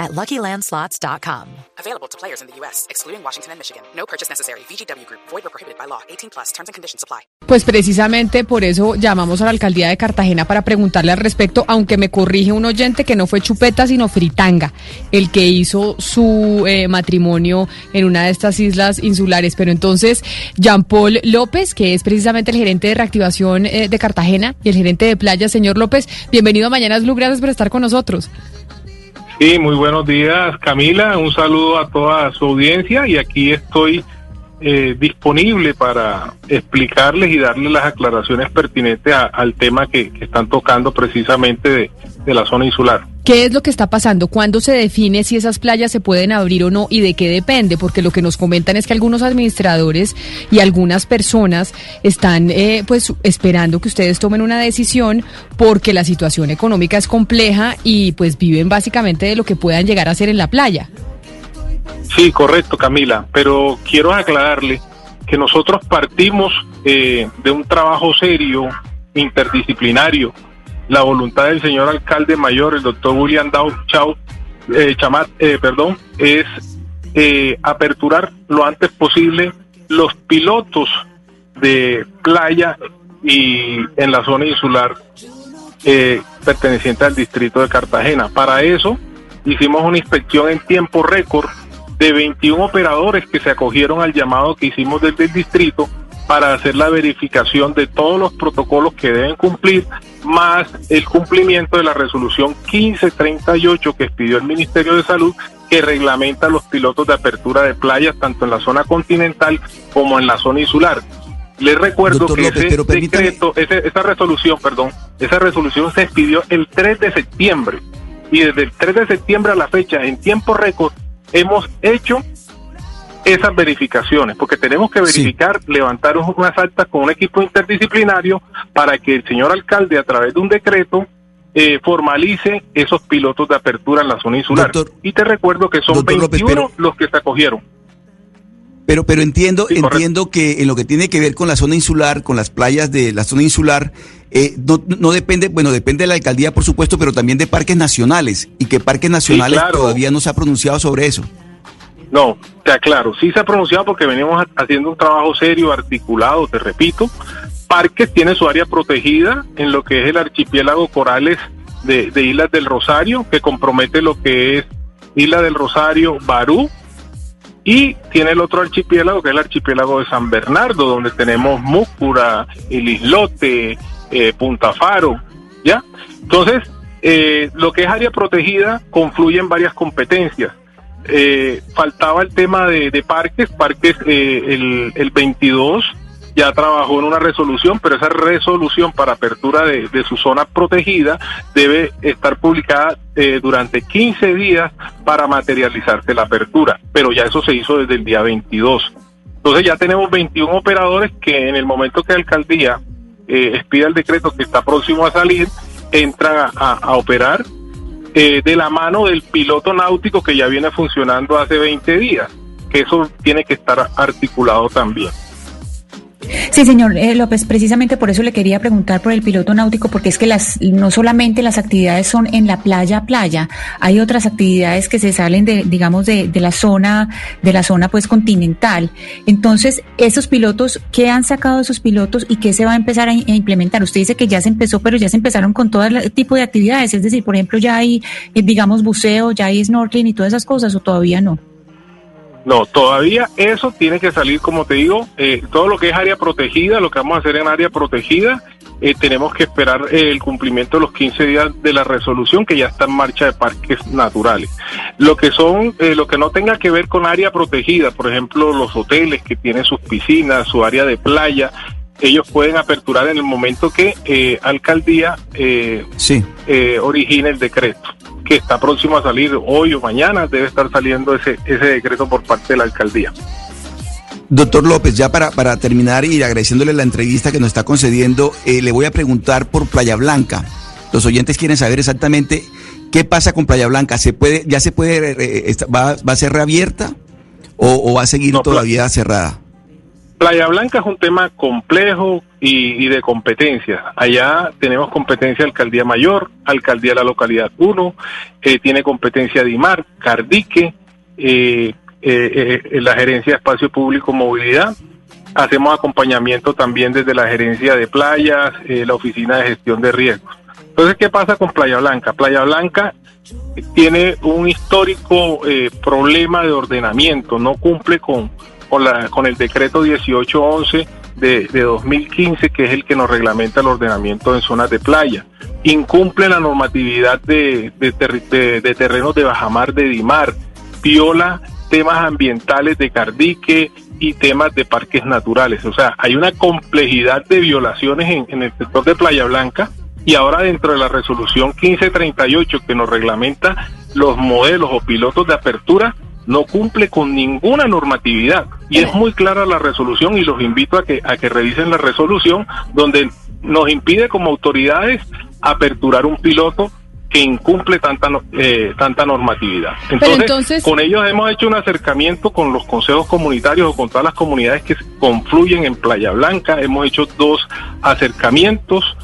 at LuckyLandSlots.com. Available to players in the U.S., excluding Washington and Michigan. No purchase necessary. VGW Group. Void or prohibited by law. 18 plus. Terms and conditions apply. Pues precisamente por eso llamamos a la alcaldía de Cartagena para preguntarle al respecto, aunque me corrige un oyente que no fue chupeta sino fritanga, el que hizo su eh, matrimonio en una de estas islas insulares. Pero entonces, Jean Paul López, que es precisamente el gerente de reactivación eh, de Cartagena y el gerente de playa, señor López, bienvenido a Mañanas Blue, gracias por estar con nosotros. Sí, muy buenos días Camila, un saludo a toda su audiencia y aquí estoy eh, disponible para explicarles y darles las aclaraciones pertinentes al tema que, están tocando precisamente de, la zona insular. ¿Qué es lo que está pasando? ¿Cuándo se define si esas playas se pueden abrir o no y de qué depende? Porque lo que nos comentan es que algunos administradores y algunas personas están eh, pues esperando que ustedes tomen una decisión porque la situación económica es compleja y pues viven básicamente de lo que puedan llegar a hacer en la playa. Sí, correcto, Camila, pero quiero aclararle que nosotros partimos eh, de un trabajo serio, interdisciplinario. La voluntad del señor alcalde mayor, el doctor William Dow Chau, eh, Chamat, eh, perdón, es aperturar lo antes posible los pilotos de playa y en la zona insular perteneciente al distrito de Cartagena. Para eso hicimos una inspección en tiempo récord de 21 operadores que se acogieron al llamado que hicimos desde el distrito para hacer la verificación de todos los protocolos que deben cumplir, más el cumplimiento de la resolución 1538 que pidió el Ministerio de Salud, que reglamenta los pilotos de apertura de playas tanto en la zona continental como en la zona insular. Les recuerdo que ese decreto, esa resolución, perdón, esa resolución se expidió el 3 de septiembre y desde el 3 de septiembre a la fecha, en tiempo récord, hemos hecho esas verificaciones, porque tenemos que verificar, levantar unas actas con un equipo interdisciplinario para que el señor alcalde, a través de un decreto, eh, formalice esos pilotos de apertura en la zona insular. y te recuerdo que son 21 los que se acogieron. Pero, pero entiendo, entiendo que en lo que tiene que ver con la zona insular, con las playas de la zona insular, eh, no, no, depende, bueno, depende de la alcaldía, por supuesto, pero también de parques nacionales, y que parques nacionales todavía no se ha pronunciado sobre eso. No, te aclaro, sí se ha pronunciado porque venimos haciendo un trabajo serio, articulado, te repito. Parques tiene su área protegida en lo que es el archipiélago Corales de, Islas del Rosario, que compromete lo que es Isla del Rosario, Barú, y tiene el otro archipiélago, que es el archipiélago de San Bernardo, donde tenemos Múcura, el Islote, eh, Punta Faro, ¿ya? Entonces, eh, lo que es área protegida confluye en varias competencias. Eh, faltaba el tema de, parques, parques el, el 22 ya trabajó en una resolución, pero esa resolución para apertura de, su zona protegida debe estar publicada eh, durante 15 días para materializarse la apertura, pero ya eso se hizo desde el día 22. Entonces ya tenemos 21 operadores que en el momento que la alcaldía eh, expida el decreto que está próximo a salir, entran a, operar eh, de la mano del piloto náutico que ya viene funcionando hace 20 días, que eso tiene que estar articulado también. Sí, señor eh, López, precisamente por eso le quería preguntar por el piloto náutico, porque es que las no solamente las actividades son en la playa a playa, hay otras actividades que se salen de, digamos, de, la zona, de la zona pues continental. Entonces, esos pilotos, ¿qué han sacado esos pilotos y qué se va a empezar a, implementar? Usted dice que ya se empezó, pero ya se empezaron con todo el tipo de actividades, es decir, por ejemplo, ya hay, eh, digamos, buceo, ya hay snorkeling y todas esas cosas, o todavía no. No, todavía eso tiene que salir, como te digo, eh, todo lo que es área protegida, lo que vamos a hacer en área protegida, eh, tenemos que esperar el cumplimiento de los 15 días de la resolución que ya está en marcha de parques naturales. Lo que son, eh, lo que no tenga que ver con área protegida, por ejemplo, los hoteles que tienen sus piscinas, su área de playa, ellos pueden aperturar en el momento que alcaldía sí. origine el decreto que está próximo a salir hoy o mañana, debe estar saliendo ese, ese decreto por parte de la alcaldía. Doctor López, ya para, para terminar y agradeciéndole la entrevista que nos está concediendo, eh, le voy a preguntar por Playa Blanca. Los oyentes quieren saber exactamente qué pasa con Playa Blanca. ¿Se puede, ya se puede, eh, va, va, a ser reabierta o, va a seguir todavía cerrada? Playa Blanca es un tema complejo y, de competencia. Allá tenemos competencia Alcaldía Mayor, Alcaldía de la Localidad 1, eh, tiene competencia DIMAR, Cardique, eh, eh, la gerencia de espacio público movilidad. Hacemos acompañamiento también desde la gerencia de playas, la oficina de gestión de riesgos. Entonces, ¿qué pasa con Playa Blanca? Playa Blanca tiene un histórico problema de ordenamiento, no cumple con, con, la, con el decreto 1811 de, de 2015, que es el que nos reglamenta el ordenamiento en zonas de playa. Incumple la normatividad de, de, de terrenos de bajamar de Dimar, viola temas ambientales de Cardique y temas de parques naturales. O sea, hay una complejidad de violaciones en, el sector de Playa Blanca y ahora dentro de la resolución 1538 que nos reglamenta los modelos o pilotos de apertura, no cumple con ninguna normatividad. Y es muy clara la resolución y los invito a que, a que revisen la resolución donde nos impide como autoridades aperturar un piloto que incumple tanta eh, tanta normatividad. Entonces, con ellos hemos hecho un acercamiento con los consejos comunitarios o con todas las comunidades que confluyen en Playa Blanca. Hemos hecho dos acercamientos.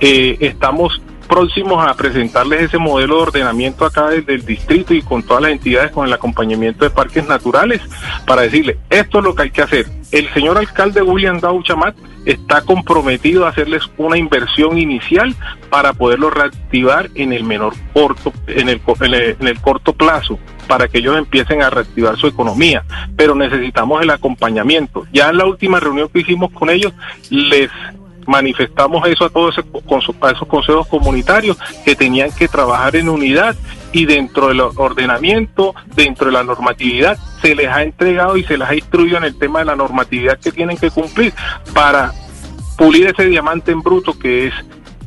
Eh, estamos próximos a presentarles ese modelo de ordenamiento acá desde el distrito y con todas las entidades con el acompañamiento de parques naturales para decirle esto es lo que hay que hacer. El señor alcalde William Dauchamat está comprometido a hacerles una inversión inicial para poderlo reactivar en el menor corto, en el, en el, corto plazo para que ellos empiecen a reactivar su economía, pero necesitamos el acompañamiento. Ya en la última reunión que hicimos con ellos, les manifestamos eso a todos esos consejos comunitarios que tenían que trabajar en unidad y dentro del ordenamiento, dentro de la normatividad, se les ha entregado y se les ha instruido en el tema de la normatividad que tienen que cumplir para pulir ese diamante en bruto que es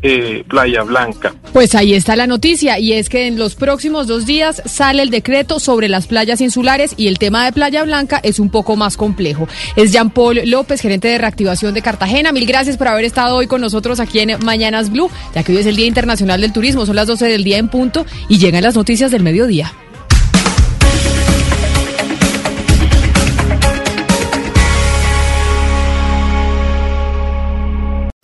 eh, Playa Blanca. Pues ahí está la noticia y es que en los próximos dos días sale el decreto sobre las playas insulares y el tema de Playa Blanca es un poco más complejo. Es Jean Paul López, gerente de reactivación de Cartagena. Mil gracias por haber estado hoy con nosotros aquí en Mañanas Blue, ya que hoy es el Día Internacional del Turismo, son las 12 del día en punto y llegan las noticias del mediodía.